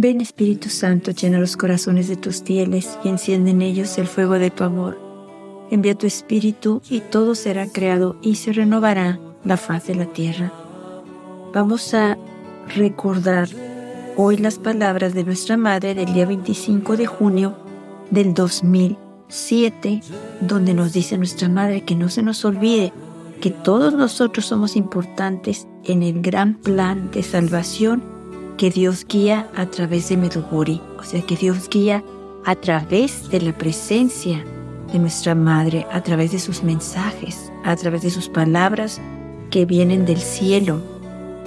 Ven Espíritu Santo, llena los corazones de tus fieles y enciende en ellos el fuego de tu amor. Envía tu Espíritu y todo será creado y se renovará la faz de la tierra. Vamos a recordar hoy las palabras de nuestra Madre del día 25 de junio del 2007, donde nos dice nuestra Madre que no se nos olvide que todos nosotros somos importantes en el gran plan de salvación que Dios guía a través de Meduguri, o sea, que Dios guía a través de la presencia de nuestra Madre, a través de sus mensajes, a través de sus palabras que vienen del cielo.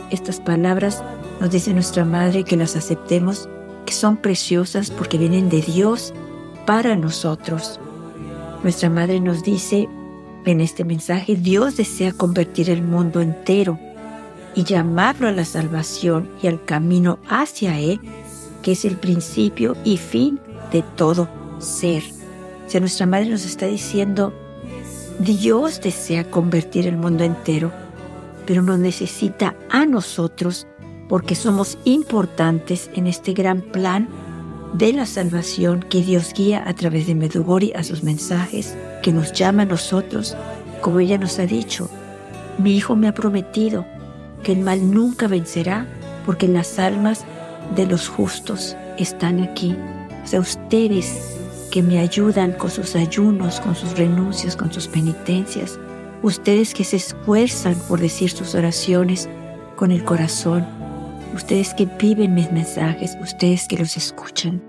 Estas palabras nos dice nuestra Madre que las aceptemos, que son preciosas porque vienen de Dios para nosotros. Nuestra Madre nos dice en este mensaje, Dios desea convertir el mundo entero y llamarlo a la salvación y al camino hacia Él, que es el principio y fin de todo ser. Si nuestra madre nos está diciendo, Dios desea convertir el mundo entero, pero nos necesita a nosotros porque somos importantes en este gran plan de la salvación que Dios guía a través de Medugori a sus mensajes, que nos llama a nosotros, como ella nos ha dicho. Mi hijo me ha prometido que el mal nunca vencerá, porque las almas de los justos están aquí. O sea, ustedes que me ayudan con sus ayunos, con sus renuncias, con sus penitencias, ustedes que se esfuerzan por decir sus oraciones con el corazón, ustedes que viven mis mensajes, ustedes que los escuchan.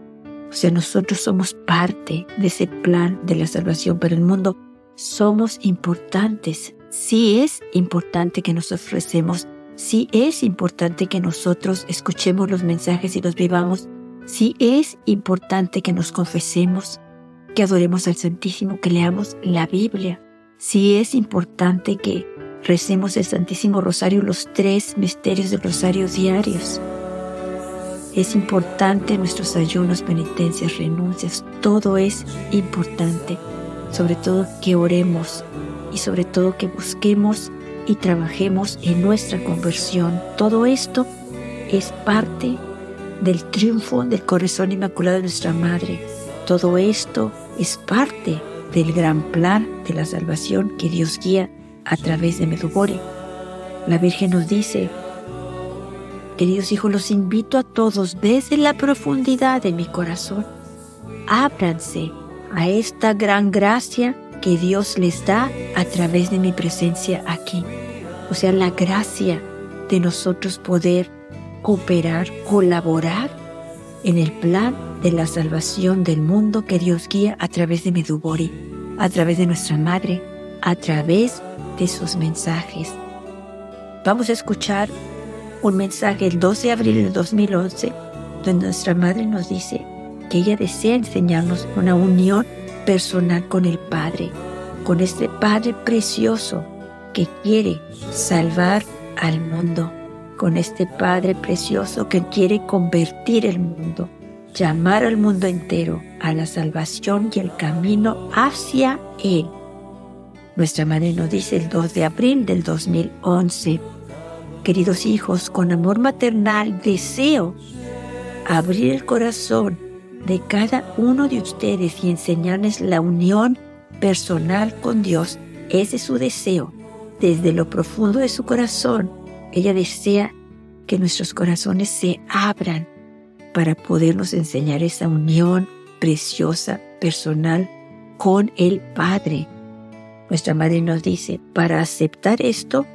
O sea, nosotros somos parte de ese plan de la salvación para el mundo. Somos importantes. Sí es importante que nos ofrecemos Sí es importante que nosotros escuchemos los mensajes y los vivamos. Sí es importante que nos confesemos, que adoremos al Santísimo, que leamos la Biblia. Sí es importante que recemos el Santísimo Rosario, los tres misterios del Rosario diarios. Es importante nuestros ayunos, penitencias, renuncias, todo es importante. Sobre todo que oremos y sobre todo que busquemos y trabajemos en nuestra conversión. Todo esto es parte del triunfo del corazón inmaculado de nuestra Madre. Todo esto es parte del gran plan de la salvación que Dios guía a través de Medugori. La Virgen nos dice, queridos hijos, los invito a todos desde la profundidad de mi corazón. Ábranse a esta gran gracia que Dios les da a través de mi presencia aquí. O sea, la gracia de nosotros poder cooperar, colaborar en el plan de la salvación del mundo que Dios guía a través de Medugori, a través de nuestra Madre, a través de sus mensajes. Vamos a escuchar un mensaje el 12 de abril del 2011, donde nuestra Madre nos dice que ella desea enseñarnos una unión personal con el Padre, con este Padre precioso que quiere salvar al mundo, con este Padre precioso que quiere convertir el mundo, llamar al mundo entero a la salvación y el camino hacia Él. Nuestra Madre nos dice el 2 de abril del 2011, queridos hijos, con amor maternal deseo abrir el corazón de cada uno de ustedes y enseñarles la unión personal con Dios. Ese es su deseo. Desde lo profundo de su corazón, ella desea que nuestros corazones se abran para podernos enseñar esa unión preciosa, personal, con el Padre. Nuestra Madre nos dice, para aceptar esto,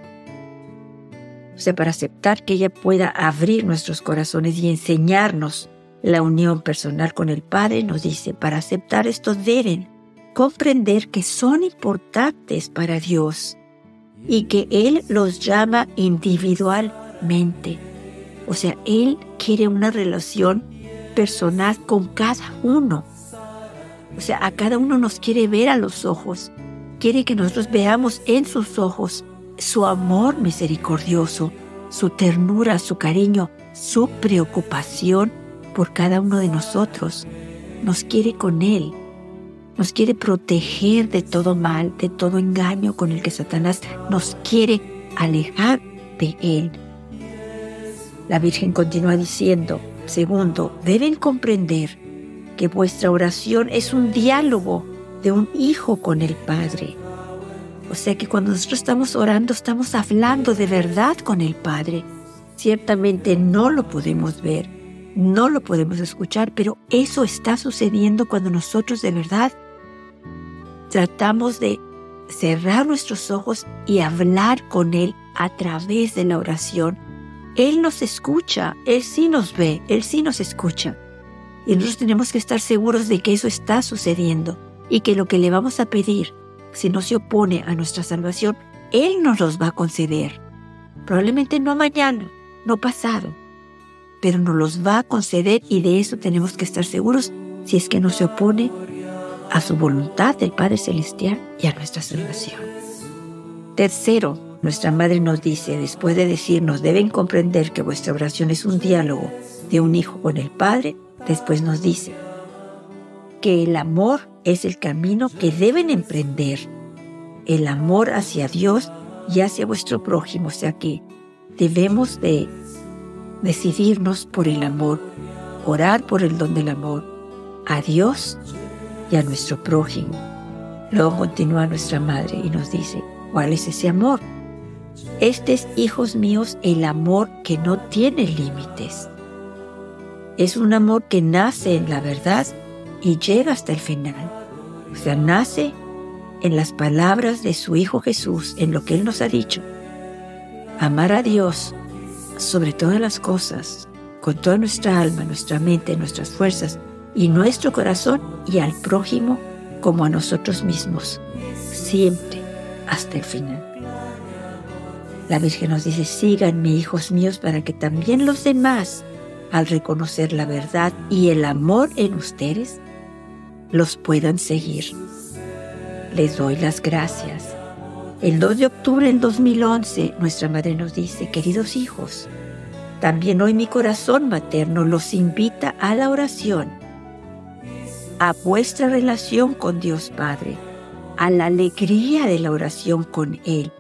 o sea, para aceptar que ella pueda abrir nuestros corazones y enseñarnos la unión personal con el Padre nos dice, para aceptar esto deben comprender que son importantes para Dios y que Él los llama individualmente. O sea, Él quiere una relación personal con cada uno. O sea, a cada uno nos quiere ver a los ojos. Quiere que nosotros veamos en sus ojos su amor misericordioso, su ternura, su cariño, su preocupación por cada uno de nosotros. Nos quiere con Él. Nos quiere proteger de todo mal, de todo engaño con el que Satanás nos quiere alejar de Él. La Virgen continúa diciendo, Segundo, deben comprender que vuestra oración es un diálogo de un hijo con el Padre. O sea que cuando nosotros estamos orando estamos hablando de verdad con el Padre. Ciertamente no lo podemos ver, no lo podemos escuchar, pero eso está sucediendo cuando nosotros de verdad tratamos de cerrar nuestros ojos y hablar con Él a través de la oración. Él nos escucha, Él sí nos ve, Él sí nos escucha. Y nosotros tenemos que estar seguros de que eso está sucediendo y que lo que le vamos a pedir, si no se opone a nuestra salvación, Él nos los va a conceder. Probablemente no mañana, no pasado, pero nos los va a conceder y de eso tenemos que estar seguros si es que no se opone a su voluntad del Padre Celestial y a nuestra salvación. Tercero, nuestra Madre nos dice, después de decirnos, deben comprender que vuestra oración es un diálogo de un hijo con el Padre, después nos dice que el amor es el camino que deben emprender, el amor hacia Dios y hacia vuestro prójimo, o sea que debemos de decidirnos por el amor, orar por el don del amor, a Dios y a nuestro prójimo. Luego continúa nuestra madre y nos dice, ¿cuál es ese amor? Este es, hijos míos, el amor que no tiene límites. Es un amor que nace en la verdad y llega hasta el final. O sea, nace en las palabras de su Hijo Jesús, en lo que Él nos ha dicho. Amar a Dios sobre todas las cosas, con toda nuestra alma, nuestra mente, nuestras fuerzas y nuestro corazón y al prójimo como a nosotros mismos, siempre hasta el final. La Virgen nos dice, síganme, hijos míos, para que también los demás, al reconocer la verdad y el amor en ustedes, los puedan seguir. Les doy las gracias. El 2 de octubre del 2011, nuestra madre nos dice, queridos hijos, también hoy mi corazón materno los invita a la oración a vuestra relación con Dios Padre, a la alegría de la oración con Él.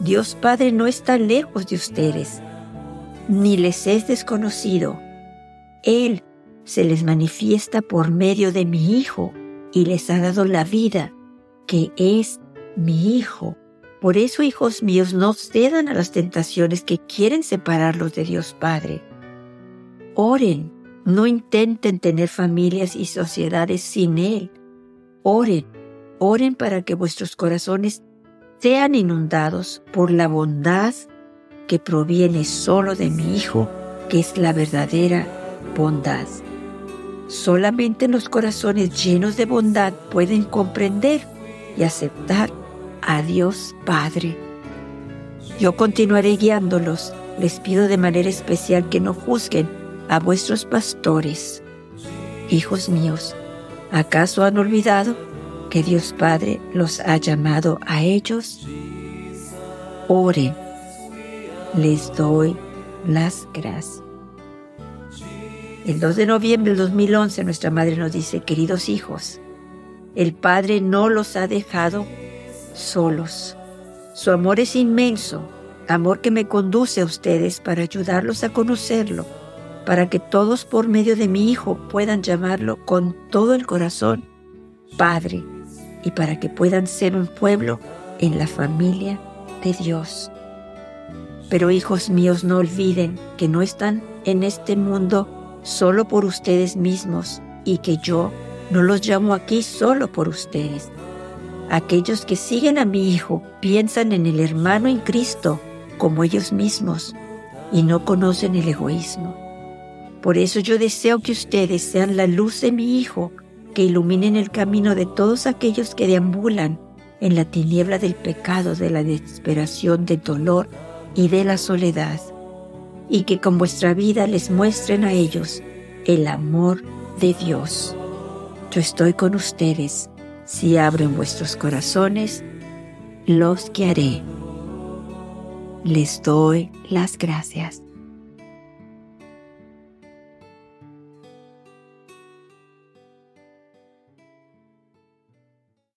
Dios Padre no está lejos de ustedes, ni les es desconocido. Él se les manifiesta por medio de mi Hijo y les ha dado la vida, que es mi Hijo. Por eso, hijos míos, no cedan a las tentaciones que quieren separarlos de Dios Padre. Oren no intenten tener familias y sociedades sin Él. Oren, oren para que vuestros corazones sean inundados por la bondad que proviene solo de mi Hijo, que es la verdadera bondad. Solamente los corazones llenos de bondad pueden comprender y aceptar a Dios Padre. Yo continuaré guiándolos. Les pido de manera especial que no juzguen a vuestros pastores. Hijos míos, ¿acaso han olvidado que Dios Padre los ha llamado a ellos? Oren, les doy las gracias. El 2 de noviembre del 2011 nuestra madre nos dice, queridos hijos, el Padre no los ha dejado solos. Su amor es inmenso, amor que me conduce a ustedes para ayudarlos a conocerlo para que todos por medio de mi Hijo puedan llamarlo con todo el corazón Padre y para que puedan ser un pueblo en la familia de Dios. Pero hijos míos, no olviden que no están en este mundo solo por ustedes mismos y que yo no los llamo aquí solo por ustedes. Aquellos que siguen a mi Hijo piensan en el hermano en Cristo como ellos mismos y no conocen el egoísmo. Por eso yo deseo que ustedes sean la luz de mi Hijo, que iluminen el camino de todos aquellos que deambulan en la tiniebla del pecado, de la desesperación, del dolor y de la soledad, y que con vuestra vida les muestren a ellos el amor de Dios. Yo estoy con ustedes. Si abren vuestros corazones, los guiaré. Les doy las gracias.